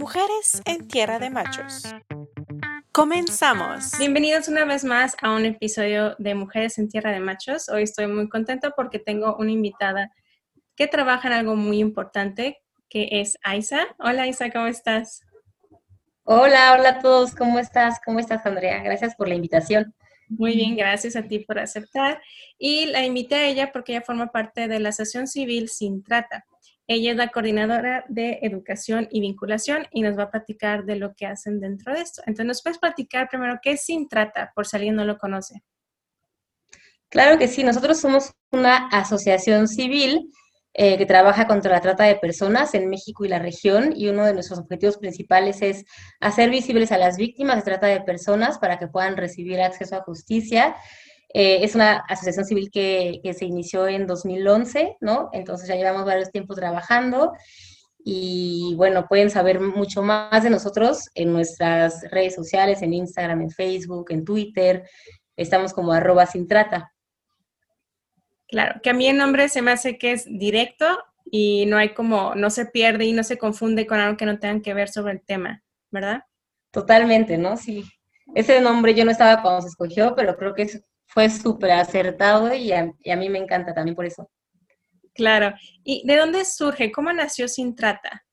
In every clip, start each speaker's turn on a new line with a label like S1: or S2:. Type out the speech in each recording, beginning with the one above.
S1: Mujeres en Tierra de Machos. Comenzamos.
S2: Bienvenidos una vez más a un episodio de Mujeres en Tierra de Machos. Hoy estoy muy contenta porque tengo una invitada que trabaja en algo muy importante, que es Aisa. Hola Aisa, ¿cómo estás?
S3: Hola, hola a todos, ¿cómo estás? ¿Cómo estás, Andrea? Gracias por la invitación.
S2: Muy bien, gracias a ti por aceptar. Y la invité a ella porque ella forma parte de la Asociación Civil Sin Trata. Ella es la coordinadora de educación y vinculación y nos va a platicar de lo que hacen dentro de esto. Entonces, ¿nos puedes platicar primero qué es Sin Trata, por si alguien no lo conoce?
S3: Claro que sí, nosotros somos una asociación civil eh, que trabaja contra la trata de personas en México y la región y uno de nuestros objetivos principales es hacer visibles a las víctimas de trata de personas para que puedan recibir acceso a justicia. Eh, es una asociación civil que, que, se inició en 2011, ¿no? Entonces ya llevamos varios tiempos trabajando y bueno, pueden saber mucho más de nosotros en nuestras redes sociales, en Instagram, en Facebook, en Twitter. Estamos como arroba sin trata.
S2: Claro, que a mí el nombre se me hace que es directo y no hay como, no se pierde y no se confunde con algo que no tengan que ver sobre el tema, ¿verdad?
S3: Totalmente, ¿no? Sí. Ese nombre yo no estaba cuando se escogió, pero creo que fue súper acertado y a, y a, mí me encanta también por eso.
S2: Claro. ¿Y de dónde surge? ¿Cómo nació Sin Trata?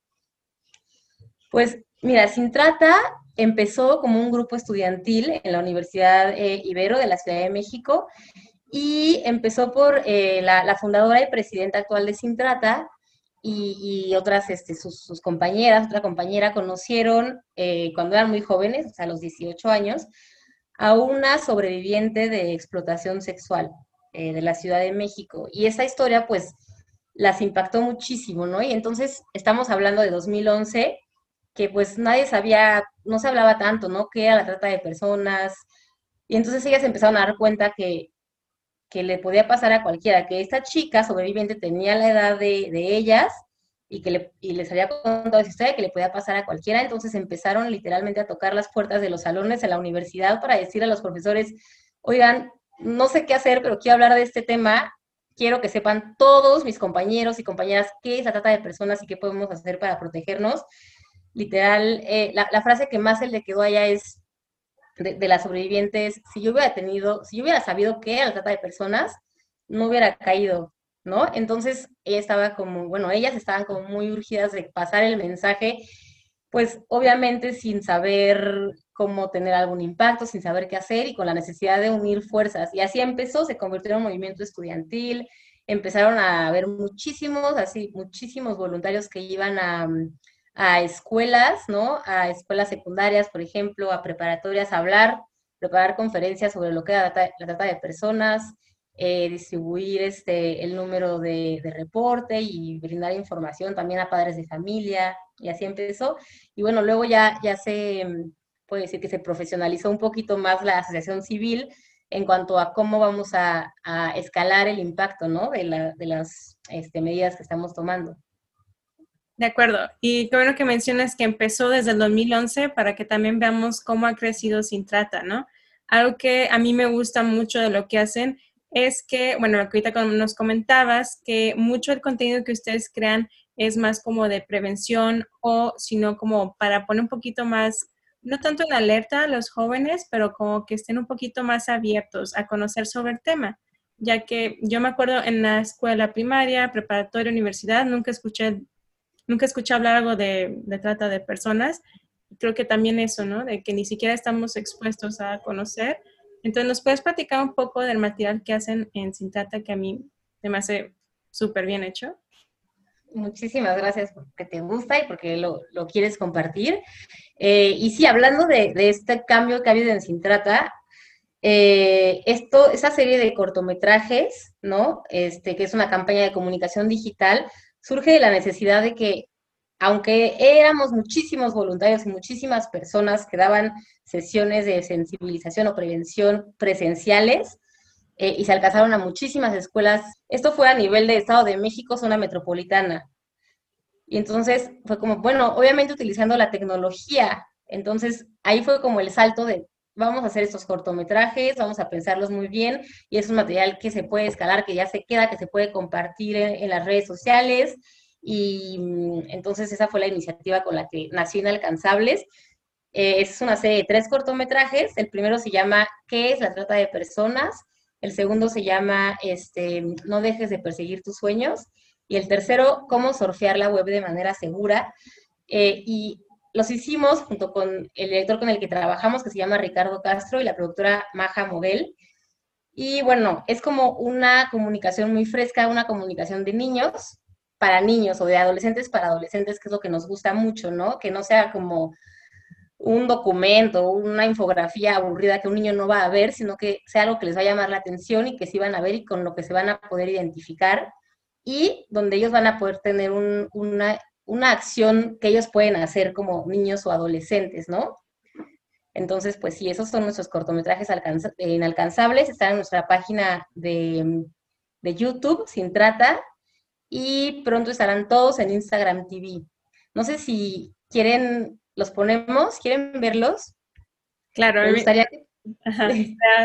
S3: Pues mira, Sin Trata empezó como un grupo estudiantil en la Universidad eh, Ibero de la Ciudad de México y empezó por eh, la, fundadora y presidenta actual de Sintrata y, y otras, este, sus, compañeras, otra compañera conocieron eh, cuando eran muy jóvenes, o sea, a los 18 años, a una sobreviviente de explotación sexual eh, de la Ciudad de México. Y esa historia, pues, las impactó muchísimo, ¿no? Y entonces estamos hablando de 2011, que pues nadie sabía, no se hablaba tanto, ¿no? ¿Qué era la trata de personas? Y entonces ellas empezaron a dar cuenta que que le podía pasar a cualquiera, que esta chica sobreviviente tenía la edad de, ellas y que le, y les había contado esa historia que le podía pasar a cualquiera, entonces empezaron literalmente a tocar las puertas de los salones de la universidad para decir a los profesores, oigan, no sé qué hacer, pero quiero hablar de este tema, quiero que sepan todos mis compañeros y compañeras qué es la trata de personas y qué podemos hacer para protegernos. Literal, eh, la, la, frase que más se le quedó allá es, de, las sobrevivientes, si yo hubiera tenido, si yo hubiera sabido qué era la trata de personas, no hubiera caído, ¿no? Entonces ella estaba como, bueno, ellas estaban como muy urgidas de pasar el mensaje, pues obviamente sin saber cómo tener algún impacto, sin saber qué hacer y con la necesidad de unir fuerzas. Y así empezó, se convirtió en un movimiento estudiantil, empezaron a haber muchísimos, así, muchísimos voluntarios que iban a, a escuelas, ¿no? A escuelas secundarias, por ejemplo, a preparatorias, a hablar, preparar conferencias sobre lo que es la, trata de personas, eh, distribuir este, el número de, reporte y brindar información también a padres de familia, y así empezó. Y bueno, luego ya, ya se, puede decir que se profesionalizó un poquito más la asociación civil en cuanto a cómo vamos a, escalar el impacto, ¿no? De, la, de las este, medidas que estamos tomando.
S2: De acuerdo. Y qué bueno que mencionas que empezó desde el 2011 para que también veamos cómo ha crecido Sin Trata, ¿no? Algo que a mí me gusta mucho de lo que hacen es que, bueno, lo que ahorita nos comentabas, que mucho del contenido que ustedes crean es más como de prevención o sino como para poner un poquito más, no tanto en alerta a los jóvenes, pero como que estén un poquito más abiertos a conocer sobre el tema ya que yo me acuerdo en la escuela primaria, preparatoria, universidad, nunca escuché nunca escuché hablar algo de, trata de personas. Creo que también eso, ¿no? De que ni siquiera estamos expuestos a conocer. Entonces, ¿nos puedes platicar un poco del material que hacen en Sin Trata que a mí me hace súper bien hecho?
S3: Muchísimas gracias porque te gusta y porque lo, lo quieres compartir. Eh, y sí, hablando de, de, este cambio que ha habido en Sin Trata, eh, esto, esa serie de cortometrajes, ¿no? Este, que es una campaña de comunicación digital, surge de la necesidad de que, aunque éramos muchísimos voluntarios y muchísimas personas que daban sesiones de sensibilización o prevención presenciales, eh, y se alcanzaron a muchísimas escuelas, esto fue a nivel de Estado de México, zona metropolitana. Y entonces fue como, bueno, obviamente utilizando la tecnología. Entonces ahí fue como el salto de, vamos a hacer estos cortometrajes, vamos a pensarlos muy bien y es un material que se puede escalar, que ya se queda, que se puede compartir en, las redes sociales Y mm, entonces esa fue la iniciativa con la que nació Inalcanzables. Eh, es una serie de tres cortometrajes. El primero se llama ¿Qué es la trata de personas? El segundo se llama este, No dejes de perseguir tus sueños. Y el tercero, Cómo surfear la web de manera segura. Eh, y los hicimos junto con el director con el que trabajamos, que se llama Ricardo Castro, y la productora Maja Moguel. Y bueno, es como una comunicación muy fresca, una comunicación de niños para niños o de adolescentes para adolescentes, que es lo que nos gusta mucho, ¿no? Que no sea como un documento, una infografía aburrida que un niño no va a ver, sino que sea algo que les va a llamar la atención y que sí van a ver y con lo que se van a poder identificar y donde ellos van a poder tener una, una acción que ellos pueden hacer como niños o adolescentes, ¿no? Entonces, pues sí, esos son nuestros cortometrajes inalcanzables, están en nuestra página de, de YouTube, Sin Trata, y pronto estarán todos en Instagram TV. No sé si quieren los ponemos? ¿Quieren verlos?
S2: Claro, me gustaría que...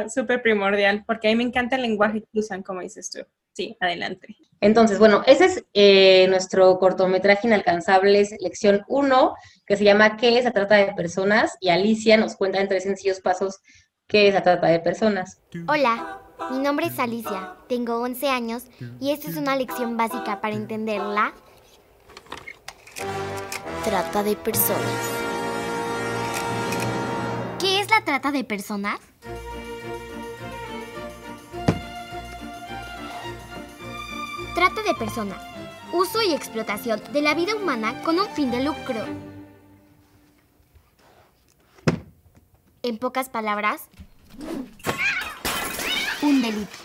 S2: súper primordial, porque a mí me encanta el lenguaje que usan, como dices tú. Sí, adelante.
S3: Entonces, bueno, ese es eh, nuestro cortometraje inalcanzable, lección 1, que se llama ¿Qué es la trata de personas? Y Alicia nos cuenta en tres sencillos pasos qué es la trata de personas.
S4: Hola, mi nombre es Alicia, tengo 11 años y esta es una lección básica para entender la trata de personas. ¿Qué es la trata de personas? Trata de personas. Uso y explotación de la vida humana con un fin de lucro. En pocas palabras, un delito.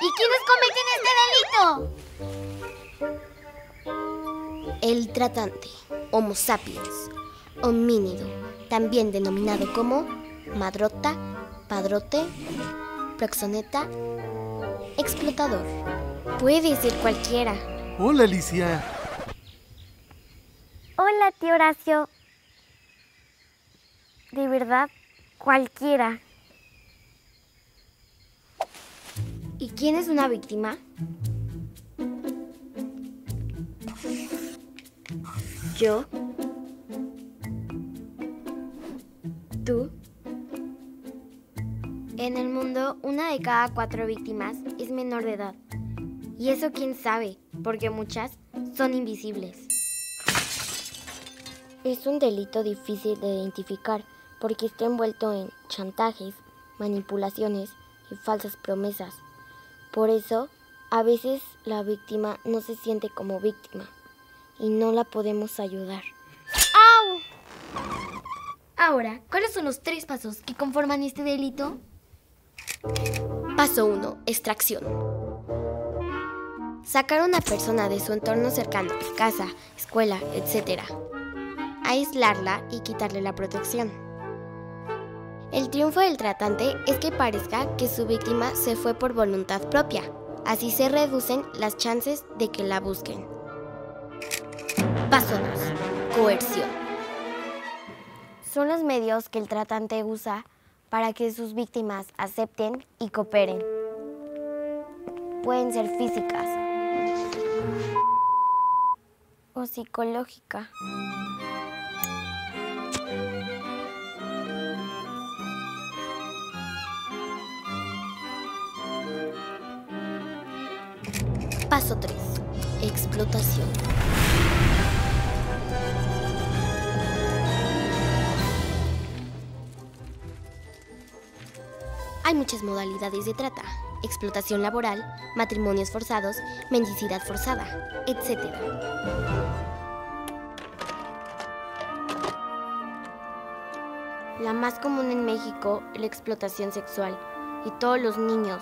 S4: ¿Y quiénes cometen este delito? El tratante, Homo sapiens, homínido, también denominado como madrota, padrote, proxoneta, explotador. Puede ser cualquiera.
S5: Hola, Alicia.
S4: Hola, tío Horacio. De verdad, cualquiera. ¿Y quién es una víctima? Yo. ¿Tú? En el mundo, una de cada cuatro víctimas es menor de edad. Y eso quién sabe, porque muchas son invisibles. Es un delito difícil de identificar porque está envuelto en chantajes, manipulaciones y falsas promesas. Por eso, a veces la víctima no se siente como víctima y no la podemos ayudar. ¡Au! Ahora, ¿cuáles son los tres pasos que conforman este delito? Paso 1. Extracción. Sacar a una persona de su entorno cercano, casa, escuela, etc. Aislarla y quitarle la protección. El triunfo del tratante es que parezca que su víctima se fue por voluntad propia. Así se reducen las chances de que la busquen. Paso 2. Coerción son los medios que el tratante usa para que sus víctimas acepten y cooperen. Pueden ser físicas o psicológicas. Paso 3. Explotación. Hay muchas modalidades de trata, explotación laboral, matrimonios forzados, mendicidad forzada, etc. La más común en México es la explotación sexual y todos los niños,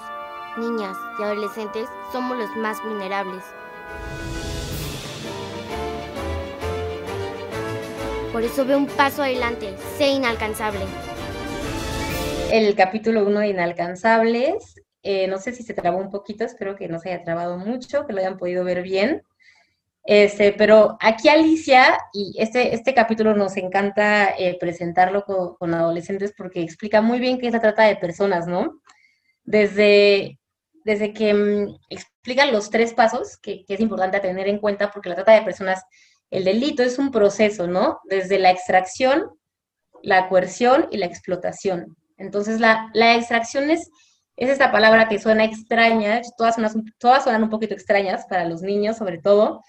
S4: niñas y adolescentes somos los más vulnerables. Por eso ve un paso adelante, sé inalcanzable
S3: el capítulo 1 de Inalcanzables. Eh, no sé si se trabó un poquito, espero que no se haya trabado mucho, que lo hayan podido ver bien. Este, pero aquí Alicia, y este, este capítulo nos encanta eh, presentarlo con, adolescentes porque explica muy bien qué se trata de personas, ¿no? Desde, desde que mm, explican los tres pasos, que, es importante tener en cuenta porque la trata de personas, el delito es un proceso, ¿no? Desde la extracción, la coerción y la explotación. Entonces, la, la extracción es, es esta palabra que suena extraña, todas, todas suenan un poquito extrañas para los niños sobre todo,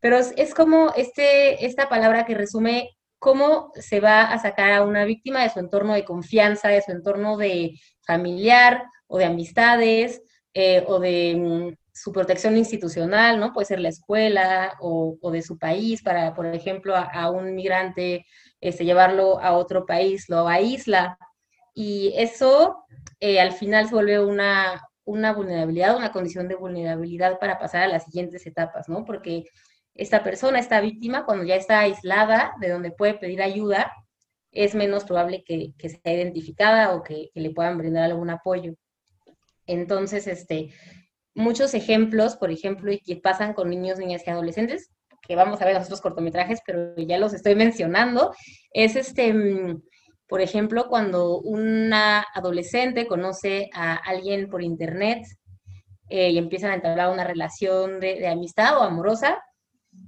S3: pero es, es como este, esta palabra que resume cómo se va a sacar a una víctima de su entorno de confianza, de su entorno de familiar o de amistades eh, o de mm, su protección institucional, ¿no? Puede ser la escuela o, de su país, para, por ejemplo, a, un migrante, este, llevarlo a otro país, lo aísla. Y eso eh, al final se vuelve una, una vulnerabilidad, una condición de vulnerabilidad para pasar a las siguientes etapas, ¿no? Porque esta persona, esta víctima, cuando ya está aislada de donde puede pedir ayuda, es menos probable que, sea identificada o que, le puedan brindar algún apoyo. Entonces, este, muchos ejemplos, por ejemplo, y que pasan con niños, niñas y adolescentes, que vamos a ver en cortometrajes, pero ya los estoy mencionando, es este, mm, por ejemplo, cuando una adolescente conoce a alguien por internet eh, y empiezan a entablar una relación de, de amistad o amorosa,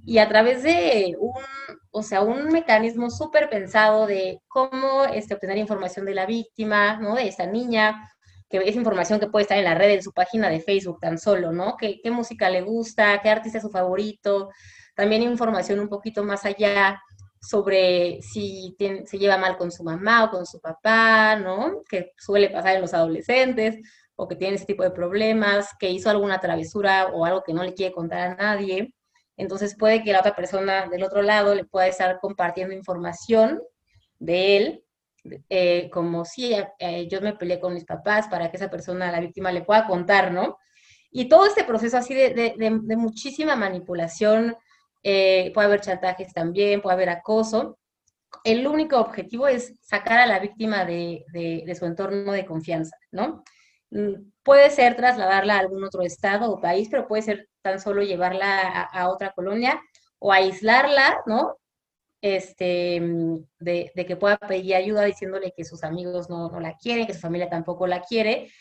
S3: y a través de un, o sea, un mecanismo súper pensado de cómo este, obtener información de la víctima, ¿no? De esa niña, que es información que puede estar en la red, en su página de Facebook tan solo, ¿no? ¿Qué, qué música le gusta? ¿Qué artista es su favorito? También información un poquito más allá sobre si se lleva mal con su mamá o con su papá, ¿no? Que suele pasar en los adolescentes o que tiene ese tipo de problemas, que hizo alguna travesura o algo que no le quiere contar a nadie. Entonces puede que la otra persona del otro lado le pueda estar compartiendo información de él, eh, como si eh, yo me peleé con mis papás para que esa persona, la víctima, le pueda contar, ¿no? Y todo este proceso así de, muchísima manipulación, eh, puede haber chantajes también, puede haber acoso. El único objetivo es sacar a la víctima de, de su entorno de confianza, ¿no? Mm, puede ser trasladarla a algún otro estado o país, pero puede ser tan solo llevarla a, otra colonia o aislarla, ¿no? Este, mm, de, que pueda pedir ayuda diciéndole que sus amigos no, la quieren, que su familia tampoco la quiere.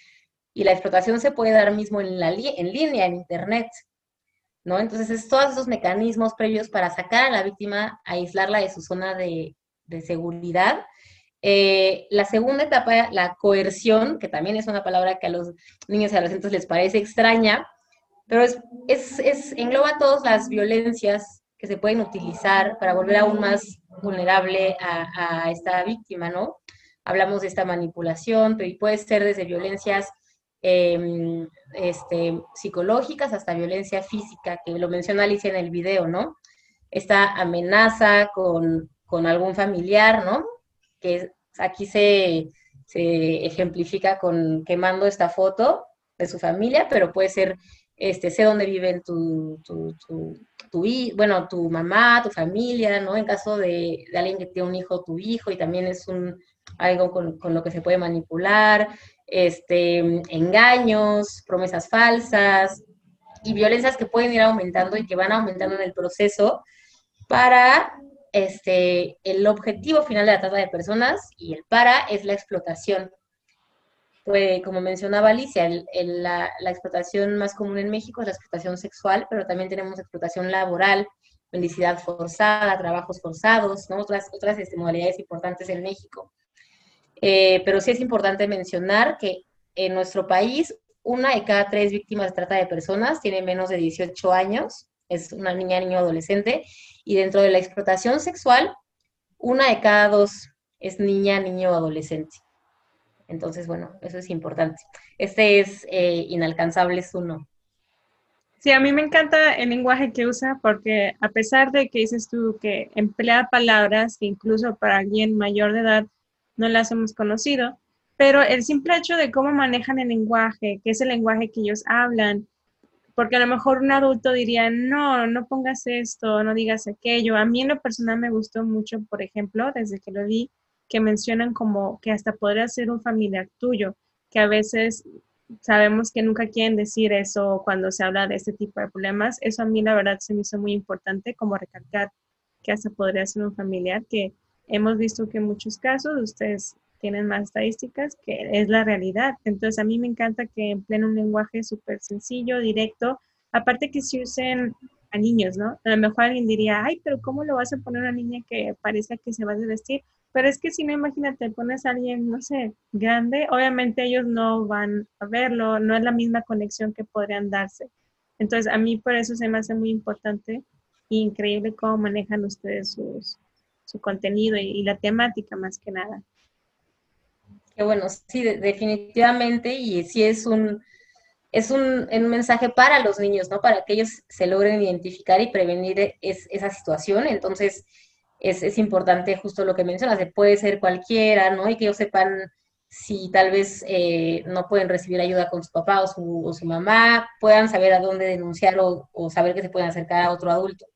S3: Y la explotación se puede dar mismo en, la en línea, en Internet, ¿no? Entonces, es todos esos mecanismos previos para sacar a la víctima, aislarla de su zona de, de seguridad eh, la segunda etapa, la coerción, que también es una palabra que a los niños y adolescentes les parece extraña, pero es, es, engloba todas las violencias que se pueden utilizar para volver aún más vulnerable a, esta víctima, ¿no? Hablamos de esta manipulación, pero puede ser desde violencias em, este, psicológicas hasta violencia física, que lo menciona Alicia en el video, ¿no? Esta amenaza con, con algún familiar, ¿no? que aquí se, ejemplifica con quemando esta foto de su familia, pero puede ser, este, sé dónde viven tu, tu, tu, bueno, tu mamá, tu familia, ¿no? En caso de, alguien que tiene un hijo, tu hijo, y también es un, algo con, lo que se puede manipular, este, engaños, promesas falsas y violencias que pueden ir aumentando y que van aumentando en el proceso para este, el objetivo final de la trata de personas y el para es la explotación. Como mencionaba Alicia, la, explotación más común en México es la explotación sexual, pero también tenemos explotación laboral, mendicidad forzada, trabajos forzados, otras, este, modalidades importantes en México. Eh, pero sí es importante mencionar que en nuestro país, una de cada tres víctimas de trata de personas tiene menos de 18 años es una niña, niño, adolescente, y dentro de la explotación sexual, una de cada dos es niña, niño adolescente. Entonces, bueno, eso es importante. Este es eh, inalcanzable, es uno.
S2: Sí, a mí me encanta el lenguaje que usa porque a pesar de que dices tú que emplea palabras que incluso para alguien mayor de edad no las hemos conocido, pero el simple hecho de cómo manejan el lenguaje, que es el lenguaje que ellos hablan, porque a lo mejor un adulto diría, no, no pongas esto, no digas aquello. A mí en lo personal me gustó mucho, por ejemplo, desde que lo vi, que mencionan como que hasta podría ser un familiar tuyo, que a veces sabemos que nunca quieren decir eso cuando se habla de este tipo de problemas. Eso a mí la verdad se me hizo muy importante, como recalcar que hasta podría ser un familiar, que hemos visto que en muchos casos ustedes tienen más estadísticas, que es la realidad. Entonces, a mí me encanta que empleen un lenguaje súper sencillo, directo, aparte que se usen a niños, ¿no? A lo mejor alguien diría, ay, pero ¿cómo lo vas a poner a una niña que parece que se va a vestir? Pero es que si no, imagínate, pones a alguien, no sé, grande, obviamente ellos no van a verlo, no es la misma conexión que podrían darse. Entonces, a mí por eso se me hace muy importante e increíble cómo manejan ustedes su contenido y, la temática más que nada.
S3: Qué bueno, sí, definitivamente, y sí es un, es un, mensaje para los niños, ¿no? Para que ellos se logren identificar y prevenir esa situación. Entonces, es, importante justo lo que mencionas, de puede ser cualquiera, ¿no? Y que ellos sepan si tal vez eh, no pueden recibir ayuda con su papá o su, mamá, puedan saber a dónde denunciar o, saber que se pueden acercar a otro adulto.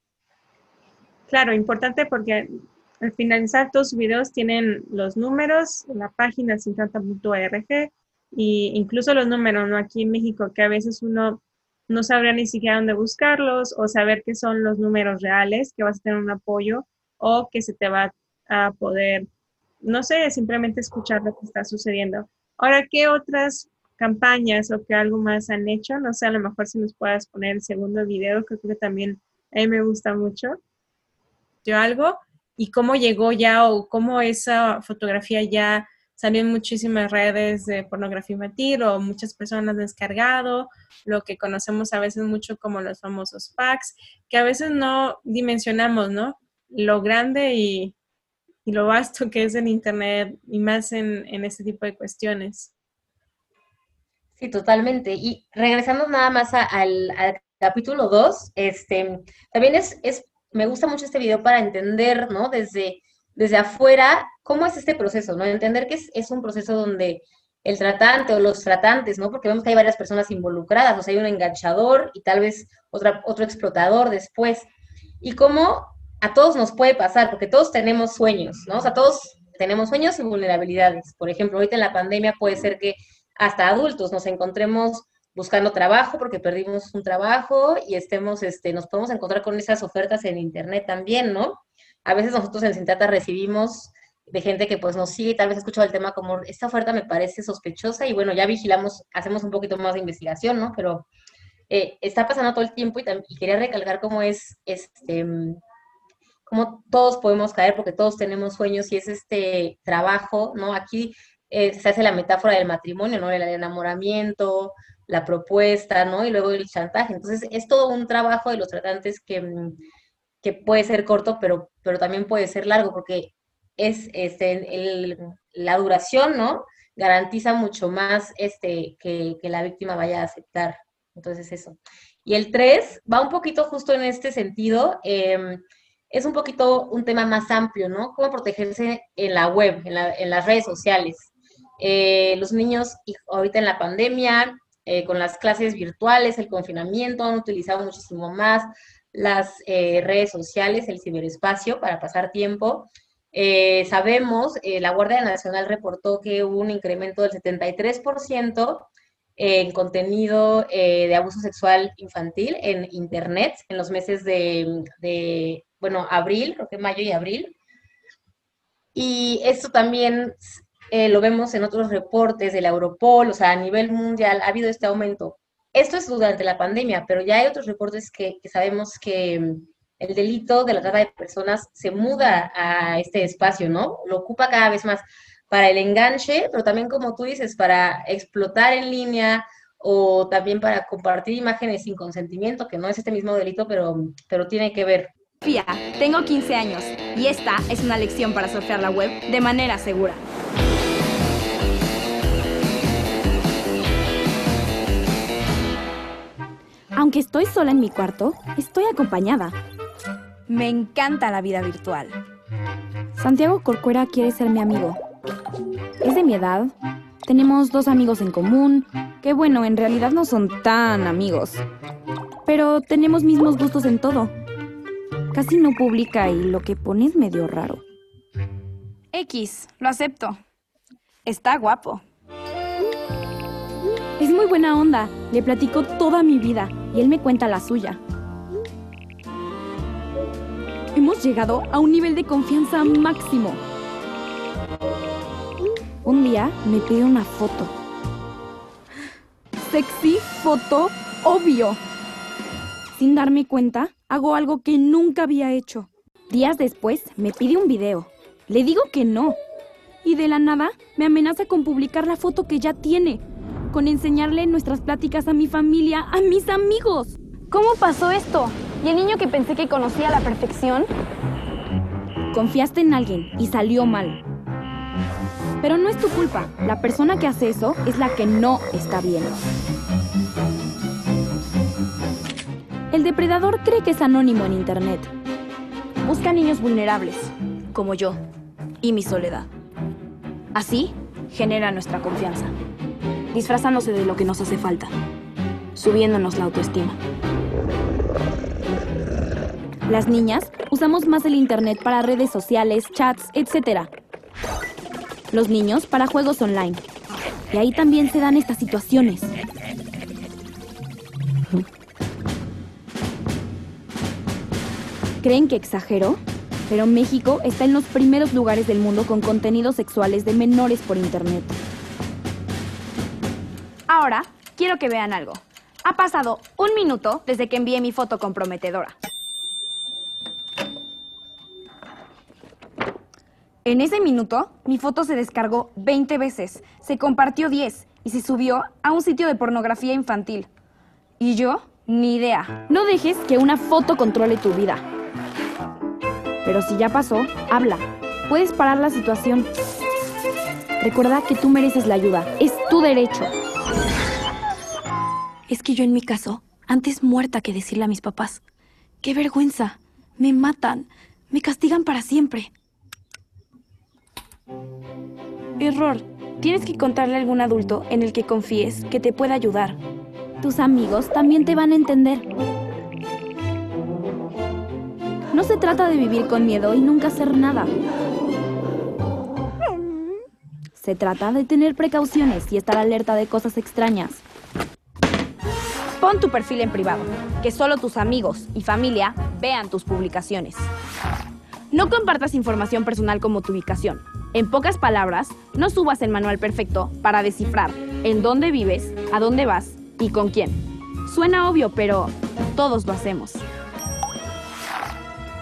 S2: Claro, importante porque al finalizar todos sus videos tienen los números, la página sintanta.org e incluso los números, ¿no? Aquí en México, que a veces uno no sabría ni siquiera dónde buscarlos o saber qué son los números reales, que vas a tener un apoyo o que se te va a poder, no sé, simplemente escuchar lo que está sucediendo. Ahora, ¿qué otras campañas o qué algo más han hecho? No sé, a lo mejor si nos puedas poner el segundo video, creo que también a me gusta mucho. Yo algo y cómo llegó ya o cómo esa fotografía ya salió en muchísimas redes de pornografía infantil o muchas personas descargado, lo que conocemos a veces mucho como los famosos packs, que a veces no dimensionamos, ¿no? Lo grande y, lo vasto que es el Internet y más en, en este tipo de cuestiones.
S3: Sí, totalmente. Y regresando nada más al, capítulo 2, este, también es, es, me gusta mucho este video para entender, ¿no? Desde desde afuera, ¿cómo es este proceso? ¿no? Entender que es, un proceso donde el tratante o los tratantes, ¿no? Porque vemos que hay varias personas involucradas, o sea, hay un enganchador y tal vez otro explotador después. Y cómo a todos nos puede pasar, porque todos tenemos sueños, ¿no? O sea, todos tenemos sueños y vulnerabilidades. Por ejemplo, ahorita en la pandemia puede ser que hasta adultos nos encontremos buscando trabajo porque perdimos un trabajo y estemos, este, nos podemos encontrar con esas ofertas en internet también, ¿no? a veces nosotros en Sintata recibimos de gente que pues nos sigue tal vez escuchado el tema como, esta oferta me parece sospechosa y bueno, ya vigilamos, hacemos un poquito más de investigación, ¿no? Pero eh, está pasando todo el tiempo y, quería recalcar cómo es, este, cómo todos podemos caer porque todos tenemos sueños y es este trabajo, ¿no? Aquí eh, se hace la metáfora del matrimonio, ¿no? El enamoramiento, la propuesta, ¿no? Y luego el chantaje. Entonces, es todo un trabajo de los tratantes que que puede ser corto, pero, pero también puede ser largo, porque es este, la duración, ¿no? Garantiza mucho más este, que, la víctima vaya a aceptar. Entonces, eso. Y el 3 va un poquito justo en este sentido. Em, es un poquito un tema más amplio, ¿no? Cómo protegerse en la web, en, las redes sociales. Eh, los niños, ahorita en la pandemia, eh, con las clases virtuales, el confinamiento, han utilizado muchísimo más las eh, redes sociales, el ciberespacio para pasar tiempo. Sabemos, la Guardia Nacional reportó que hubo un incremento del 73% en contenido de abuso sexual infantil en Internet en los meses de, bueno, abril, creo que mayo y abril. Y esto también lo vemos en otros reportes de la Europol, o sea, a nivel mundial ha habido este aumento. Esto es durante la pandemia, pero ya hay otros reportes que, sabemos que mm, el delito de la trata de personas se muda a este espacio, ¿no? Lo ocupa cada vez más para el enganche, pero también, como tú dices, para explotar en línea o también para compartir imágenes sin consentimiento, que no es este mismo delito, pero, pero tiene que ver.
S5: Fía, tengo 15 años y esta es una lección para surfear la web de manera segura. Aunque estoy sola en mi cuarto, estoy acompañada. Me encanta la vida virtual. Santiago Corcuera quiere ser mi amigo. Es de mi edad. Tenemos dos amigos en común, que bueno, en realidad no son tan amigos. Pero tenemos mismos gustos en todo. Casi no publica y lo que pone es medio raro. X, lo acepto. Está guapo. Es muy buena onda. Le platico toda mi vida y él me cuenta la suya. Hemos llegado a un nivel de confianza máximo. Un día me pidió una foto. Sexy foto, obvio. Sin darme cuenta, hago algo que nunca había hecho. Días después me pide un video. Le digo que no. Y de la nada me amenaza con publicar la foto que ya tiene, con enseñarle nuestras pláticas a mi familia, a mis amigos.
S6: ¿Cómo pasó esto? ¿Y el niño que pensé que conocía a la perfección?
S5: Confiaste en alguien y salió mal. Pero no es tu culpa. La persona que hace eso es la que no está bien. El depredador cree que es anónimo en Internet.
S6: Busca niños vulnerables, como yo, y mi soledad. Así genera nuestra confianza, disfrazándose de lo que nos hace falta, subiéndonos la autoestima.
S5: Las niñas usamos más el Internet para redes sociales, chats, etc. Los niños para juegos online. Y ahí también se dan estas situaciones. ¿Creen que exagero? Pero México está en los primeros lugares del mundo con contenidos sexuales de menores por Internet.
S6: Ahora, quiero que vean algo. Ha pasado un minuto desde que envié mi foto comprometedora. En ese minuto, mi foto se descargó 20 veces, se compartió 10 y se subió a un sitio de pornografía infantil. Y yo, ni idea.
S5: No dejes que una foto controle tu vida. Pero si ya pasó, habla. Puedes parar la situación. Recuerda que tú mereces la ayuda. Es tu derecho.
S6: Es que yo en mi caso, antes muerta que decirle a mis papás. ¡Qué vergüenza! Me matan. Me castigan para siempre. Error. Tienes que contarle a algún adulto en el que confíes que te pueda ayudar.
S5: Tus amigos también te van a entender. No se trata de vivir con miedo y nunca hacer nada. Se trata de tener precauciones y estar alerta de cosas extrañas.
S6: Pon tu perfil en privado, que solo tus amigos y familia vean tus publicaciones. No compartas información personal como tu ubicación. En pocas palabras, no subas el manual perfecto para descifrar en dónde vives, a dónde vas y con quién. Suena obvio, pero todos lo hacemos.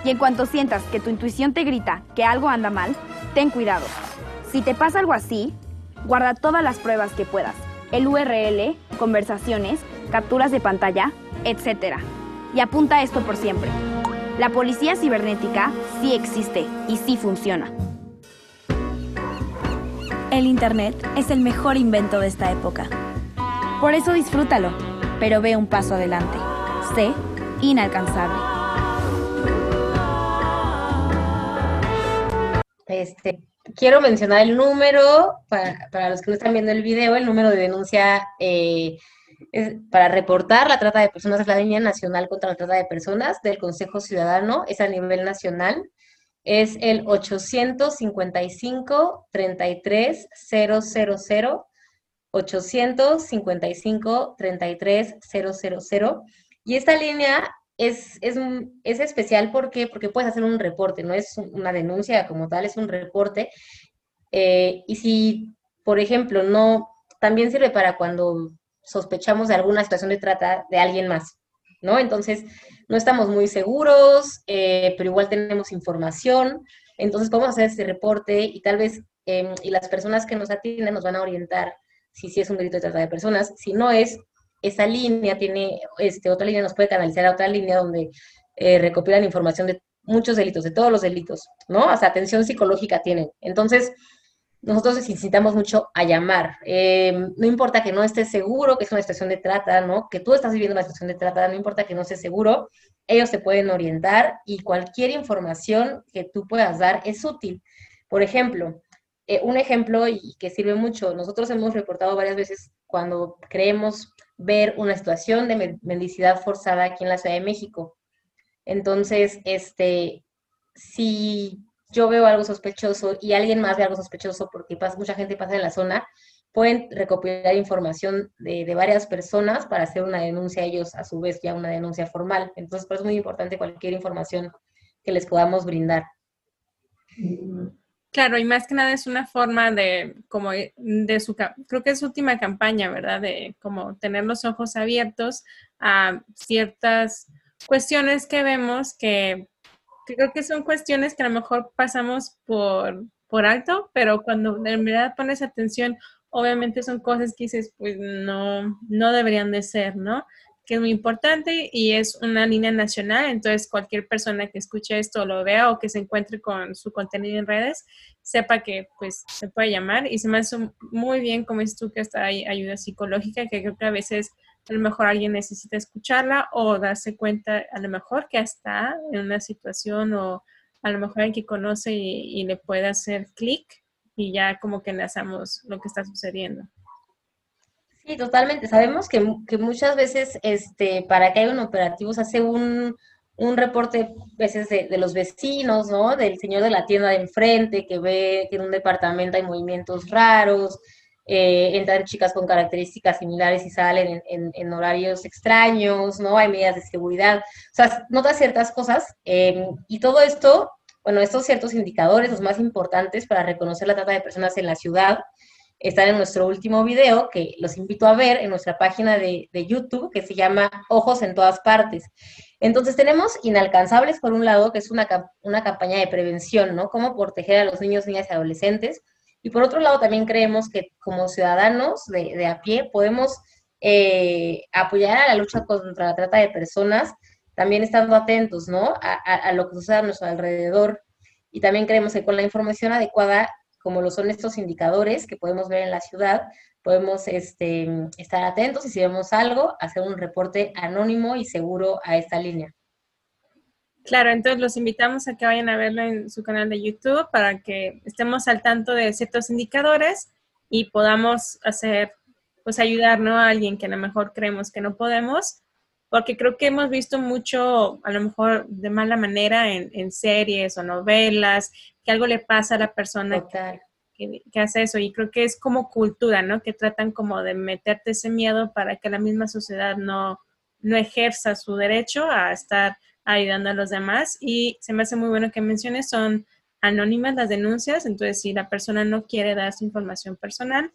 S6: Y en cuanto sientas que tu intuición te grita que algo anda mal, ten cuidado. Si te pasa algo así, guarda todas las pruebas que puedas. El URL, conversaciones, capturas de pantalla, etc. Y apunta esto por siempre. La policía cibernética sí existe y sí funciona.
S5: El Internet es el mejor invento de esta época. Por eso disfrútalo, pero ve un paso adelante. Sé inalcanzable.
S3: Este, quiero mencionar el número, para, los que no están viendo el video, el número de denuncia eh, para reportar la trata de personas es la línea nacional contra la trata de personas del Consejo Ciudadano, es a nivel nacional, es el 855 33 000 855 33 000 y esta línea es, es, es especial porque, porque puedes hacer un reporte, no es una denuncia como tal, es un reporte. Eh, y si, por ejemplo, no, también sirve para cuando sospechamos de alguna situación de trata de alguien más, ¿no? Entonces, no estamos muy seguros, eh, pero igual tenemos información, entonces podemos hacer ese reporte y tal vez, em, y las personas que nos atienden nos van a orientar si sí es un delito de trata de personas, si no es, esa línea tiene, este, otra línea nos puede canalizar a otra línea donde eh, recopilan información de muchos delitos, de todos los delitos, ¿no? Hasta atención psicológica tienen. Entonces, nosotros necesitamos mucho a llamar. Em, no importa que no estés seguro que es una situación de trata, ¿no? Que tú estás viviendo una situación de trata, no importa que no estés seguro, ellos te pueden orientar y cualquier información que tú puedas dar es útil. Por ejemplo, eh, un ejemplo y que sirve mucho, nosotros hemos reportado varias veces cuando creemos ver una situación de mendicidad forzada aquí en la Ciudad de México. Entonces, este, si yo veo algo sospechoso y alguien más ve algo sospechoso porque pasa, mucha gente pasa en la zona, pueden recopilar información de, varias personas para hacer una denuncia ellos, a su vez ya una denuncia formal. Entonces, por eso es muy importante cualquier información que les podamos brindar.
S2: Claro, y más que nada es una forma de, como de su, creo que es su última campaña, ¿verdad? De como tener los ojos abiertos a ciertas cuestiones que vemos que, creo que son cuestiones que a lo mejor pasamos por, por alto, pero cuando en verdad pones atención, obviamente son cosas que dices, pues no, no deberían de ser, ¿no? Que es muy importante y es una línea nacional, entonces cualquier persona que escuche esto, lo vea o que se encuentre con su contenido en redes, sepa que pues se puede llamar y se me hace muy bien como es tú que está ahí ayuda psicológica, que creo que a veces a lo mejor alguien necesita escucharla o darse cuenta a lo mejor que está en una situación o a lo mejor alguien que conoce y, y le puede hacer clic y ya como que enlazamos lo que está sucediendo.
S3: Sí, totalmente. Sabemos que, muchas veces este, para que haya un operativo se hace un, reporte veces de, de, los vecinos, ¿no? Del señor de la tienda de enfrente que ve que en un departamento hay movimientos raros, eh, entran chicas con características similares y salen en, horarios extraños, ¿no? Hay medidas de seguridad, o sea, nota ciertas cosas em, y todo esto, bueno, estos ciertos indicadores, los más importantes para reconocer la trata de personas en la ciudad, están en nuestro último video, que los invito a ver en nuestra página de, YouTube, que se llama Ojos en todas partes. Entonces tenemos Inalcanzables, por un lado, que es una, una campaña de prevención, ¿no? Cómo proteger a los niños, niñas y adolescentes. Y por otro lado, también creemos que como ciudadanos de, a pie podemos eh, apoyar a la lucha contra la trata de personas, también estando atentos, ¿no? A, a lo que sucede a nuestro alrededor. Y también creemos que con la información adecuada como lo son estos indicadores que podemos ver en la ciudad, podemos este, estar atentos y si vemos algo, hacer un reporte anónimo y seguro a esta línea.
S2: Claro, entonces los invitamos a que vayan a verlo en su canal de YouTube para que estemos al tanto de ciertos indicadores y podamos hacer, pues ayudar a alguien que a lo mejor creemos que no podemos, porque creo que hemos visto mucho, a lo mejor de mala manera en, en series o novelas, que algo le pasa a la persona que, hace eso. Y creo que es como cultura, ¿no? Que tratan como de meterte ese miedo para que la misma sociedad no, no ejerza su derecho a estar ayudando a los demás. Y se me hace muy bueno que menciones, son anónimas las denuncias, entonces si la persona no quiere dar su información personal,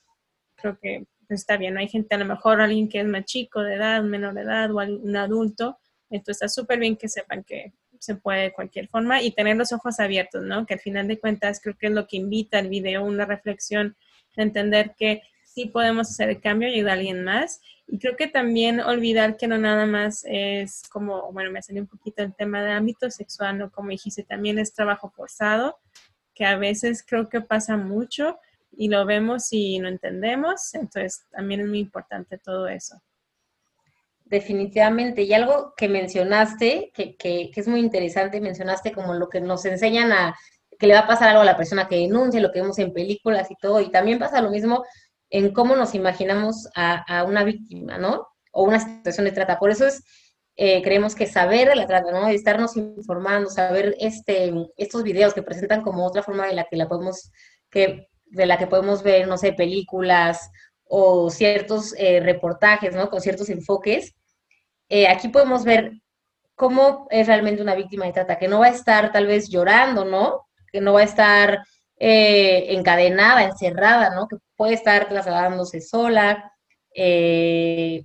S2: creo que está bien. Hay gente, a lo mejor alguien que es más chico de edad, menor de edad o un adulto, entonces está súper bien que sepan que se puede de cualquier forma y tener los ojos abiertos, ¿no? Que al final de cuentas creo que es lo que invita el video, una reflexión, de entender que sí podemos hacer el cambio y ayudar a alguien más. Y creo que también olvidar que no nada más es como, bueno, me salió un poquito el tema de ámbito sexual, ¿no? Como dijiste, también es trabajo forzado, que a veces creo que pasa mucho y lo vemos y no entendemos, entonces también es muy importante todo eso
S3: definitivamente. Y algo que mencionaste, que, que, es muy interesante, mencionaste como lo que nos enseñan a que le va a pasar algo a la persona que denuncia, lo que vemos en películas y todo. Y también pasa lo mismo en cómo nos imaginamos a, una víctima, ¿no? O una situación de trata. Por eso es, eh, creemos que saber de la trata, ¿no? estarnos informando, saber este, estos videos que presentan como otra forma de la que la podemos, que, de la que podemos ver, no sé, películas o ciertos eh, reportajes, ¿no? Con ciertos enfoques. Eh, aquí podemos ver cómo es realmente una víctima de trata, que no va a estar tal vez llorando, ¿no? Que no va a estar eh, encadenada, encerrada, ¿no? Que puede estar trasladándose sola,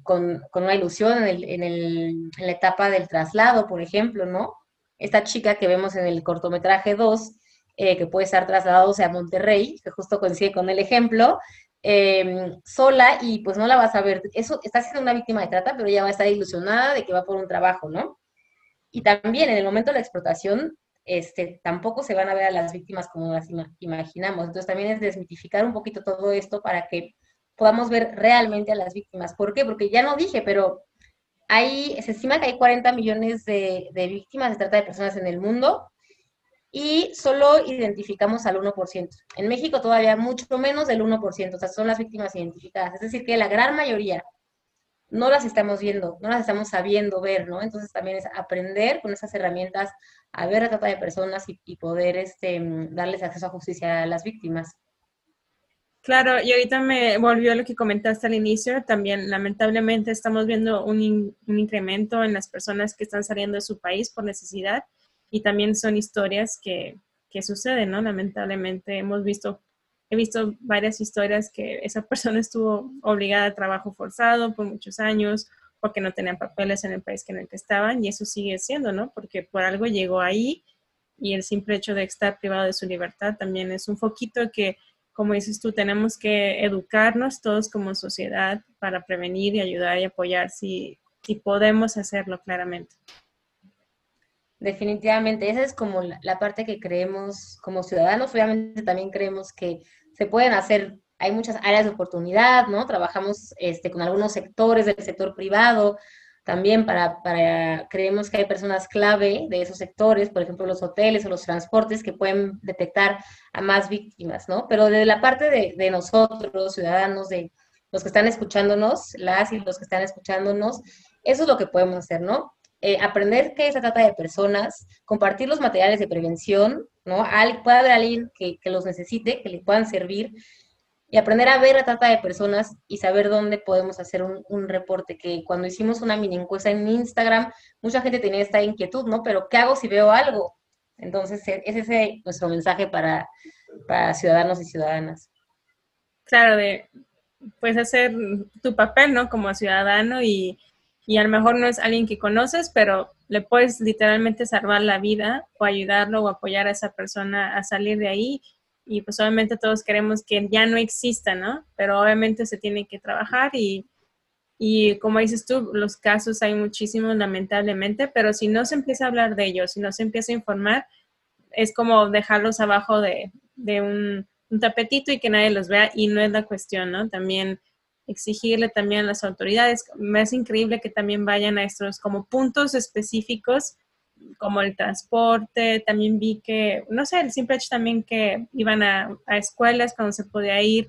S3: con, una ilusión en, en, la etapa del traslado, por ejemplo, ¿no? Esta chica que vemos en el cortometraje 2, que puede estar trasladándose a Monterrey, que justo coincide con el ejemplo, Em, sola y pues no la vas a ver. Eso está siendo una víctima de trata, pero ella va a estar ilusionada de que va por un trabajo, ¿no? Y también en el momento de la explotación, este, tampoco se van a ver a las víctimas como las imaginamos. Entonces también es desmitificar un poquito todo esto para que podamos ver realmente a las víctimas. ¿Por qué? Porque ya no dije, pero hay, se estima que hay 40 millones de, de víctimas de trata de personas en el mundo y solo identificamos al 1%. En México todavía mucho menos del 1%, o sea, son las víctimas identificadas. Es decir, que la gran mayoría no las estamos viendo, no las estamos sabiendo ver, ¿no? Entonces también es aprender con esas herramientas a ver la trata de personas y, poder este, darles acceso a justicia a las víctimas.
S2: Claro, y ahorita me volvió a lo que comentaste al inicio. También, lamentablemente, estamos viendo un, un incremento en las personas que están saliendo de su país por necesidad y también son historias que, que sucede, ¿no? Lamentablemente hemos visto, he visto varias historias que esa persona estuvo obligada a trabajo forzado por muchos años porque no tenían papeles en el país en el que estaban y eso sigue siendo, ¿no? Porque por algo llegó ahí y el simple hecho de estar privado de su libertad también es un foquito que, como dices tú, tenemos que educarnos todos como sociedad para prevenir y ayudar y apoyar si, si podemos hacerlo claramente.
S3: Definitivamente, esa es como la, parte que creemos como ciudadanos, obviamente también creemos que se pueden hacer, hay muchas áreas de oportunidad, ¿no? Trabajamos este, con algunos sectores del sector privado, también para, para, creemos que hay personas clave de esos sectores, por ejemplo, los hoteles o los transportes que pueden detectar a más víctimas, ¿no? Pero de la parte de, de nosotros, ciudadanos, de los que están escuchándonos, las y los que están escuchándonos, eso es lo que podemos hacer, ¿no? Eh, aprender qué se trata de personas, compartir los materiales de prevención, ¿no? puede haber alguien que, los necesite, que le puedan servir, y aprender a ver la trata de personas y saber dónde podemos hacer un, reporte, que cuando hicimos una mini encuesta en Instagram, mucha gente tenía esta inquietud, ¿no? Pero ¿qué hago si veo algo? Entonces, e, ese es nuestro mensaje para, para ciudadanos y ciudadanas.
S2: Claro, de pues hacer tu papel, ¿no? Como ciudadano y y a lo mejor no es alguien que conoces, pero le puedes literalmente salvar la vida o ayudarlo o apoyar a esa persona a salir de ahí. Y pues obviamente todos queremos que ya no exista, ¿no? Pero obviamente se tiene que trabajar y, y como dices tú, los casos hay muchísimos lamentablemente, pero si no se empieza a hablar de ellos, si no se empieza a informar, es como dejarlos abajo de, de un, un tapetito y que nadie los vea y no es la cuestión, ¿no? También exigirle también a las autoridades. Me es increíble que también vayan a estos como puntos específicos como el transporte, también vi que, no sé, el simple hecho también que iban a, escuelas cuando se podía ir,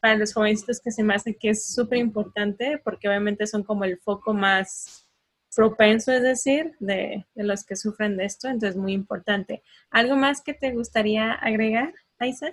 S2: para los jovencitos que se me hace que es súper importante porque obviamente son como el foco más propenso, es decir, de, de, los que sufren de esto, entonces muy importante. ¿Algo más que te gustaría agregar, Aisa?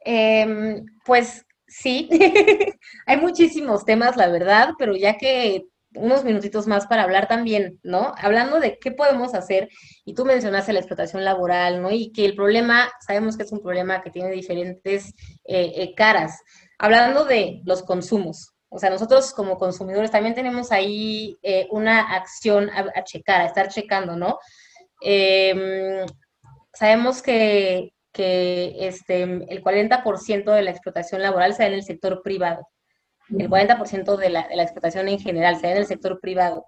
S3: Em, pues Sí, hay muchísimos temas, la verdad, pero ya que unos minutitos más para hablar también, ¿no? Hablando de qué podemos hacer, y tú mencionaste la explotación laboral, ¿no? Y que el problema, sabemos que es un problema que tiene diferentes eh, eh, caras. Hablando de los consumos, o sea, nosotros como consumidores también tenemos ahí eh, una acción a, checar, a estar checando, ¿no? Em, sabemos que que este, el 40% de la explotación laboral se da en el sector privado. El 40% de la, de la explotación en general se da en el sector privado.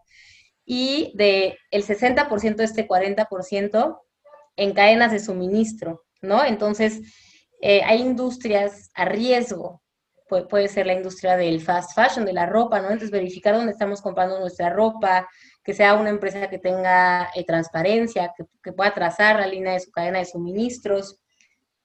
S3: Y de el 60% de este 40% en cadenas de suministro, ¿no? Entonces, eh, hay industrias a riesgo. puede ser la industria del fast fashion, de la ropa, ¿no? Entonces, verificar dónde estamos comprando nuestra ropa, que sea una empresa que tenga eh, transparencia, que, que, pueda trazar la línea de su cadena de suministros,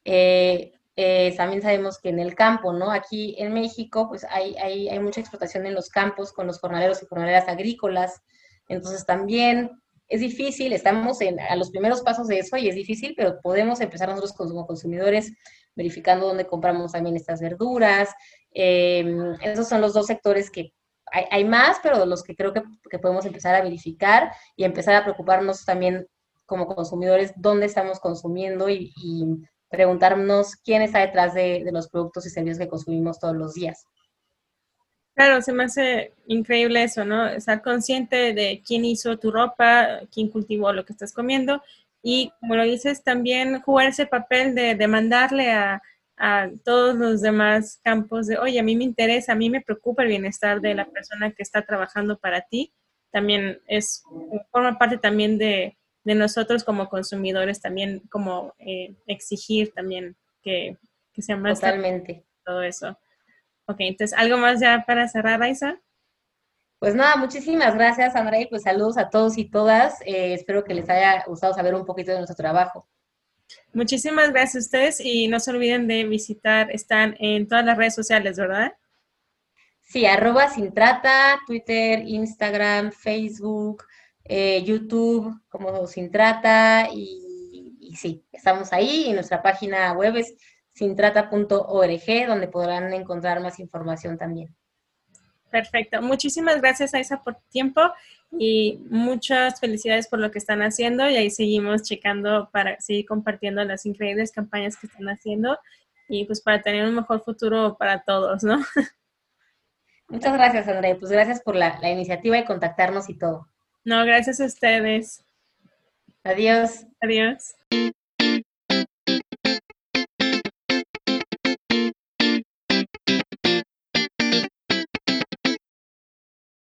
S3: eh, eh, también sabemos que en el campo, ¿no? Aquí en México, pues hay, hay, hay, mucha explotación en los campos con los jornaleros y jornaleras agrícolas. Entonces también es difícil, estamos en, a los primeros pasos de eso y es difícil, pero podemos empezar nosotros como consumidores verificando dónde compramos también estas verduras. Em, esos son los dos sectores que hay, hay más, pero los que creo que, que, podemos empezar a verificar y empezar a preocuparnos también como consumidores dónde estamos consumiendo y, y preguntarnos quién está detrás de, los productos y servicios que consumimos todos los días.
S2: Claro, se me hace increíble eso, ¿no? Estar consciente de quién hizo tu ropa, quién cultivó lo que estás comiendo y, como lo dices, también jugar ese papel de demandarle a, a todos los demás campos de, oye, a mí me interesa, a mí me preocupa el bienestar de la persona que está trabajando para ti. También es, forma parte también de, de nosotros como consumidores también como eh, exigir también que, que sea más
S3: totalmente
S2: todo eso. Ok, entonces, ¿algo más ya para cerrar, Raisa?
S3: Pues nada, muchísimas gracias, André, pues saludos a todos y todas. Eh, espero que les haya gustado saber un poquito de nuestro trabajo.
S2: Muchísimas gracias a ustedes y no se olviden de visitar, están en todas las redes sociales, ¿verdad?
S3: Sí, arroba sin trata, Twitter, Instagram, Facebook, eh, YouTube como Sin Trata y, sí, estamos ahí y nuestra página web es sintrata.org donde podrán encontrar más información también.
S2: Perfecto. Muchísimas gracias, Aisa, por tu tiempo y muchas felicidades por lo que están haciendo y ahí seguimos checando para seguir compartiendo las increíbles campañas que están haciendo y pues para tener un mejor futuro para todos, ¿no?
S3: Muchas gracias, André. Pues gracias por la, la iniciativa y contactarnos y todo.
S2: No, gracias a ustedes.
S3: Adiós.
S2: Adiós.